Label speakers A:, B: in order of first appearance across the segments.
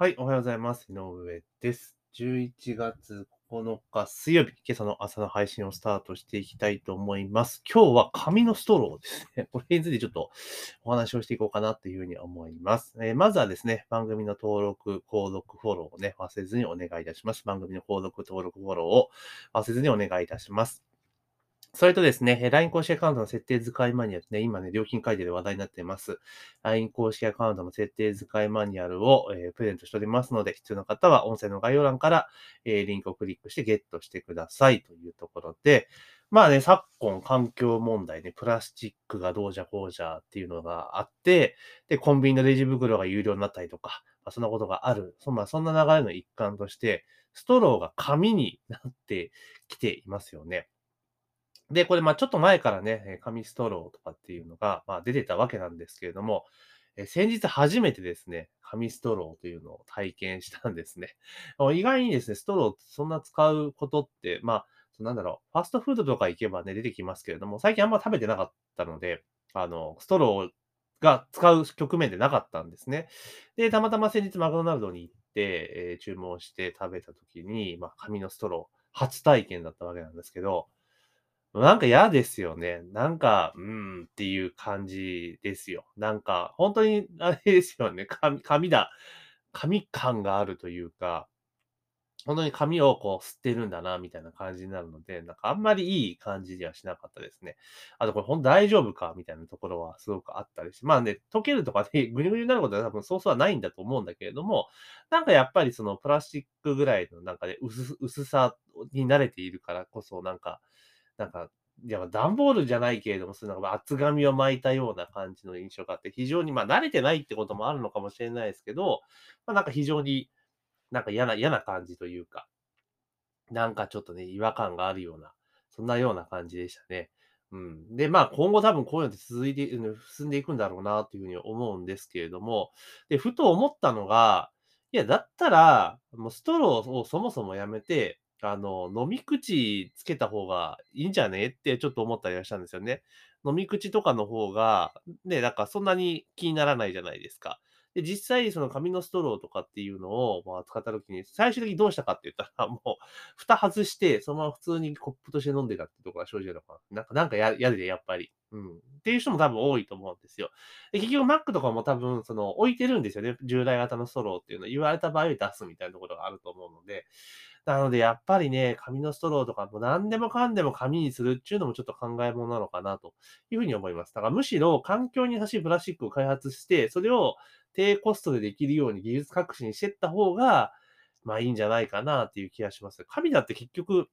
A: はい、おはようございます。井上です。11月9日水曜日、今朝の朝の配信をスタートしていきたいと思います。今日は紙のストローですね。これについてちょっとお話をしていこうかなというふうに思います。えーまずはですね、番組の登録、購読、フォローをね、忘れずにお願いいたします。番組の購読、登録、フォローを忘れずにお願いいたします。それとですね、LINE 公式アカウントの設定使いマニュアルね、今ね、料金改定で話題になっています。LINE 公式アカウントの設定使いマニュアルを、えープレゼントしておりますので、必要な方は音声の概要欄から、えーリンクをクリックしてゲットしてくださいというところで、まあね、昨今環境問題ね、プラスチックがどうじゃこうじゃっていうのがあって、で、コンビニのレジ袋が有料になったりとか、まあ、そんなことがある。そ,、まあ、そんな流れの一環として、ストローが紙になってきていますよね。で、これ、まあちょっと前からね、紙ストローとかっていうのが、まあ、出てたわけなんですけれども、え先日初めてですね、紙ストローというのを体験したんですね。意外にですね、ストローってそんな使うことって、まあ、なんだろう、ファストフードとか行けばね、出てきますけれども、最近あんま食べてなかったので、あの、ストローが使う局面でなかったんですね。で、たまたま先日マクドナルドに行って、えー注文して食べた時に、まあ、紙のストロー、初体験だったわけなんですけど、なんか嫌ですよね。なんか、うーんっていう感じですよ。なんか、本当にあれですよね。紙、紙だ。紙感があるというか、本当に紙をこう吸ってるんだな、みたいな感じになるので、なんかあんまりいい感じではしなかったですね。あとこれ本当大丈夫か？みたいなところはすごくあったりして、まあね、溶けるとかね、ぐにゅぐになることは多分そうそうはないんだと思うんだけれども、なんかやっぱりそのプラスチックぐらいのなんかね、薄薄さに慣れているからこそ、なんか、なんか、いや、段ボールじゃないけれども、そういうなんか厚紙を巻いたような感じの印象があって、非常にまあ慣れてないってこともあるのかもしれないですけど、まあなんか非常になんか嫌な、嫌な感じというか、なんかちょっとね、違和感があるような、そんなような感じでしたね。うん。で、まあ今後多分こういうのって続いて、進んでいくんだろうなというふうに思うんですけれども、で、ふと思ったのが、いや、だったら、もうストローをそもそもやめて、あの、飲み口つけた方がいいんじゃね？ってちょっと思ったりはしたんですよね。飲み口とかの方が、ね、なんかそんなに気にならないじゃないですか。で、実際その紙のストローとかっていうのを、まあ、使った時に、最終的にどうしたかって言ったら、もう、蓋外して、そのまま普通にコップとして飲んでたってとこが正直なのかな。なんか、なんかや嫌で、やっぱり。うん。っていう人も多分多いと思うんですよ。で、結局 Mac とかも多分、その、置いてるんですよね。従来型のストローっていうのを言われた場合出すみたいなところがあると思うので。なので、やっぱりね、紙のストローとかも何でもかんでも紙にするっていうのもちょっと考えものなのかなというふうに思います。だからむしろ環境に優しいプラスチックを開発して、それを低コストでできるように技術革新していった方が、まあいいんじゃないかなっていう気がします。紙だって結局、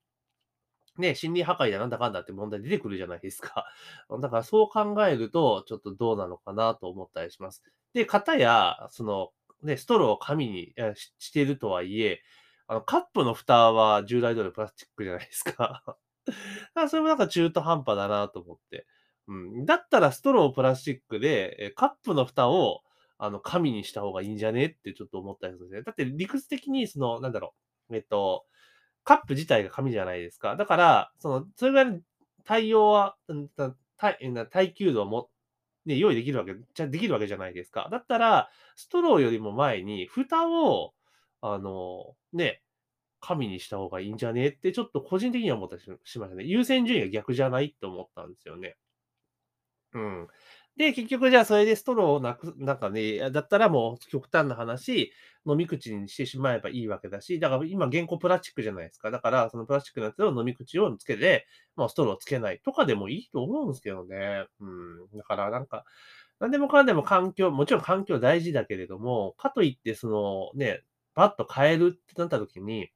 A: ね、森林破壊だなんだかんだって問題出てくるじゃないですか。だからそう考えると、ちょっとどうなのかなと思ったりします。で、型や、その、ね、ストローを紙にししてるとはいえ、あの、カップの蓋は従来通りプラスチックじゃないですか。だかそれもなんか中途半端だなと思って。うん。だったらストローをプラスチックで、えカップの蓋を、あの、紙にした方がいいんじゃねってちょっと思ったりするんですね。だって理屈的に、その、なんだろう、えっと、カップ自体が紙じゃないですか。だから、その、それぐらいの対応は、うんた耐耐久度をも、ね、用意できるわけ、じゃできるわけじゃないですか。だったら、ストローよりも前に、蓋を、あの、ね、紙にした方がいいんじゃねって、ちょっと個人的には思ったりしましたね。優先順位が逆じゃないって思ったんですよね。うん。で、結局じゃあそれでストローをなくなんかね、だったらもう極端な話、飲み口にしてしまえばいいわけだし、だから今現行プラスチックじゃないですか。だからそのプラスチックのやつを飲み口をつけて、まあストローをつけないとかでもいいと思うんですけどね。うん。だからなんか、なんでもかんでも環境、もちろん環境大事だけれども、かといってそのね、バッと変えるってなった時に、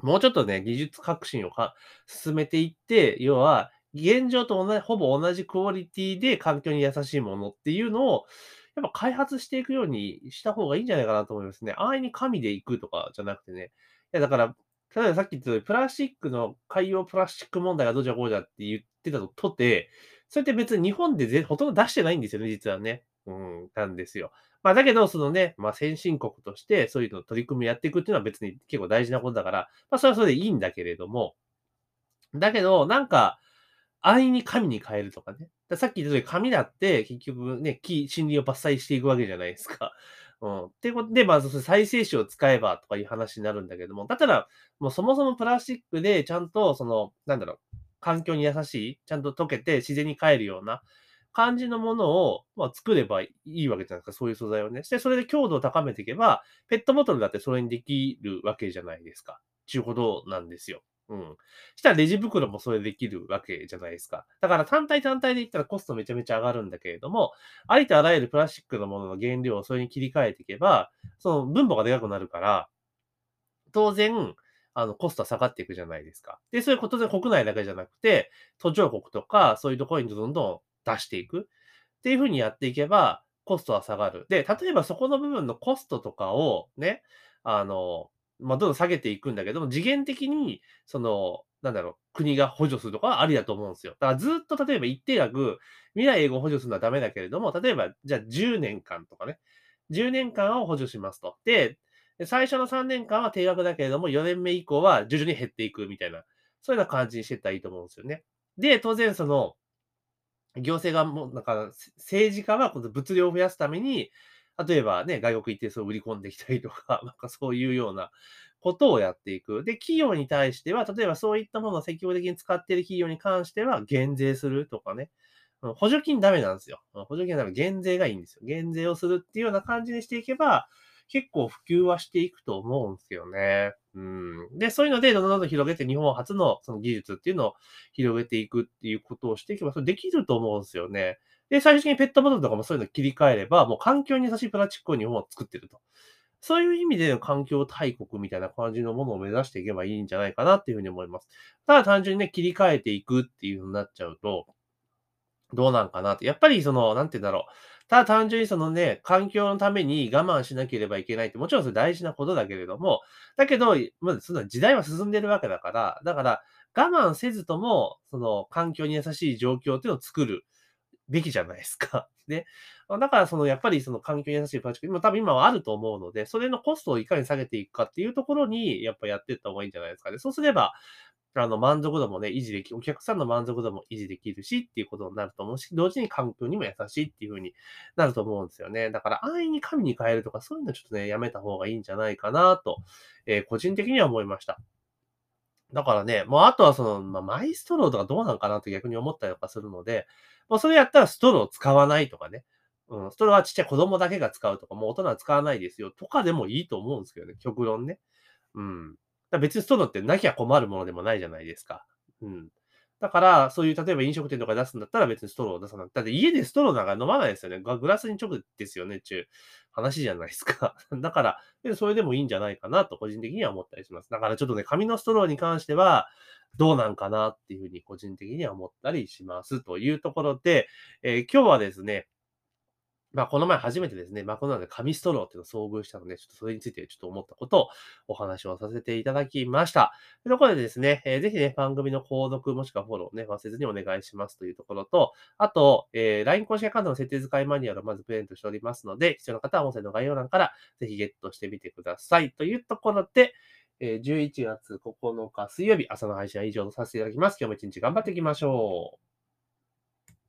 A: もうちょっとね、技術革新をか進めていって、要は、現状と同じほぼ同じクオリティで環境に優しいものっていうのを、やっぱ開発していくようにした方がいいんじゃないかなと思いますね。安易に紙でいくとかじゃなくてね。いや、だから、例えばさっき言ったように、プラスチックの海洋プラスチック問題がどうじゃこうじゃって言ってたととて、それって別に日本でぜほとんど出してないんですよね、実はね。うん、なんですよ。まあ、だけど、そのね、まあ、先進国として、そういうの取り組みやっていくっていうのは別に結構大事なことだから、まあ、それはそれでいいんだけれども、だけど、なんか、安易に紙に変えるとかね。ださっき言った通り、紙だって結局ね、木、森林を伐採していくわけじゃないですか。うん。ってことで、まあ、再生紙を使えばとかいう話になるんだけども、だったら、もうそもそもプラスチックでちゃんと、その、なんだろう、環境に優しい、ちゃんと溶けて自然に帰るような感じのものを、まあ、作ればいいわけじゃないですか、そういう素材をね。で、それで強度を高めていけば、ペットボトルだってそれにできるわけじゃないですか。ちゅうことなんですよ。うん。したらレジ袋もそれできるわけじゃないですか。だから単体単体で言ったらコストめちゃめちゃ上がるんだけれども、ありとあらゆるプラスチックのものの原料をそれに切り替えていけば、その分母がでかくなるから、当然、あの、コストは下がっていくじゃないですか。で、そういうことで国内だけじゃなくて、途上国とか、そういうところにどんどん出していく。っていうふうにやっていけば、コストは下がる。で、例えばそこの部分のコストとかをね、あの、まあ、どんどん下げていくんだけども、次元的に、その、なんだろう、国が補助するとかはありだと思うんですよ。だからずっと例えば一定額、未来英語補助するのはダメだけれども、例えば、じゃあ10年間とかね、10年間を補助しますと。で、最初の3年間は定額だけれども、4年目以降は徐々に減っていくみたいな、そういうような感じにしていったらいいと思うんですよね。で、当然その、行政がもう、なんか、政治家はこの物量を増やすために、例えばね、外国行ってそう売り込んできたりとか、なんかそういうようなことをやっていく。で、企業に対しては、例えばそういったものを積極的に使っている企業に関しては、減税するとかね。補助金ダメなんですよ。補助金はダメ。減税がいいんですよ。減税をするっていうような感じにしていけば、結構普及はしていくと思うんですよね。うん。で、そういうので、どんどんどんどん広げて、日本初のその技術っていうのを広げていくっていうことをしていけば、それできると思うんですよね。で、最終的にペットボトルとかもそういうの切り替えれば、もう環境に優しいプラスチックを日本は作ってると。そういう意味での環境大国みたいな感じのものを目指していけばいいんじゃないかなっていうふうに思います。ただ単純にね、切り替えていくっていうふうになっちゃうと、どうなんかなって。やっぱりその、なんて言うんだろう。ただ単純にそのね、環境のために我慢しなければいけないって、もちろんそれ大事なことだけれども、だけど、まずその時代は進んでるわけだから、だから我慢せずとも、その環境に優しい状況っていうのを作るべきじゃないですか。ね。だからそのやっぱりその環境に優しいプラスチック、今多分今はあると思うので、それのコストをいかに下げていくかっていうところに、やっぱやっていった方がいいんじゃないですかね。そうすれば、あの、満足度もね、維持できお客さんの満足度も維持できるしっていうことになると思うし、同時に環境にも優しいっていう風になると思うんですよね。だから安易に神に変えるとか、そういうのちょっとね、やめた方がいいんじゃないかなと、えー、個人的には思いました。だからね、もうあとはその、まあ、マイストローとかどうなんかなって逆に思ったりとかするので、もうそれやったらストロー使わないとかね。うん、ストローはちっちゃい子供だけが使うとか、もう大人は使わないですよとかでもいいと思うんですけどね、極論ね。うん。だ別にストローってなきゃ困るものでもないじゃないですか。うん。だから、そういう例えば飲食店とか出すんだったら別にストローを出さなくて、だって家でストローなんか飲まないですよね。グラスに直ですよね、ちゅう話じゃないですか。だから、それでもいいんじゃないかなと個人的には思ったりします。だからちょっとね、紙のストローに関しては、どうなんかなっていうふうに個人的には思ったりします。というところで、えー、今日はですね、まあ、この前初めてですね、マクドナルドで紙ストローっていうのを遭遇したので、ちょっとそれについてちょっと思ったことをお話をさせていただきました。というところでですね、えー、ぜひね、番組の購読もしくはフォローね、忘れずにお願いしますというところと、あと、えー、LINE 公式アカウントの設定使いマニュアルをまずプレゼントしておりますので、必要な方は音声の概要欄からぜひゲットしてみてください。というところで、えー、11月9日水曜日朝の配信は以上とさせていただきます。今日も一日頑張っていきましょう。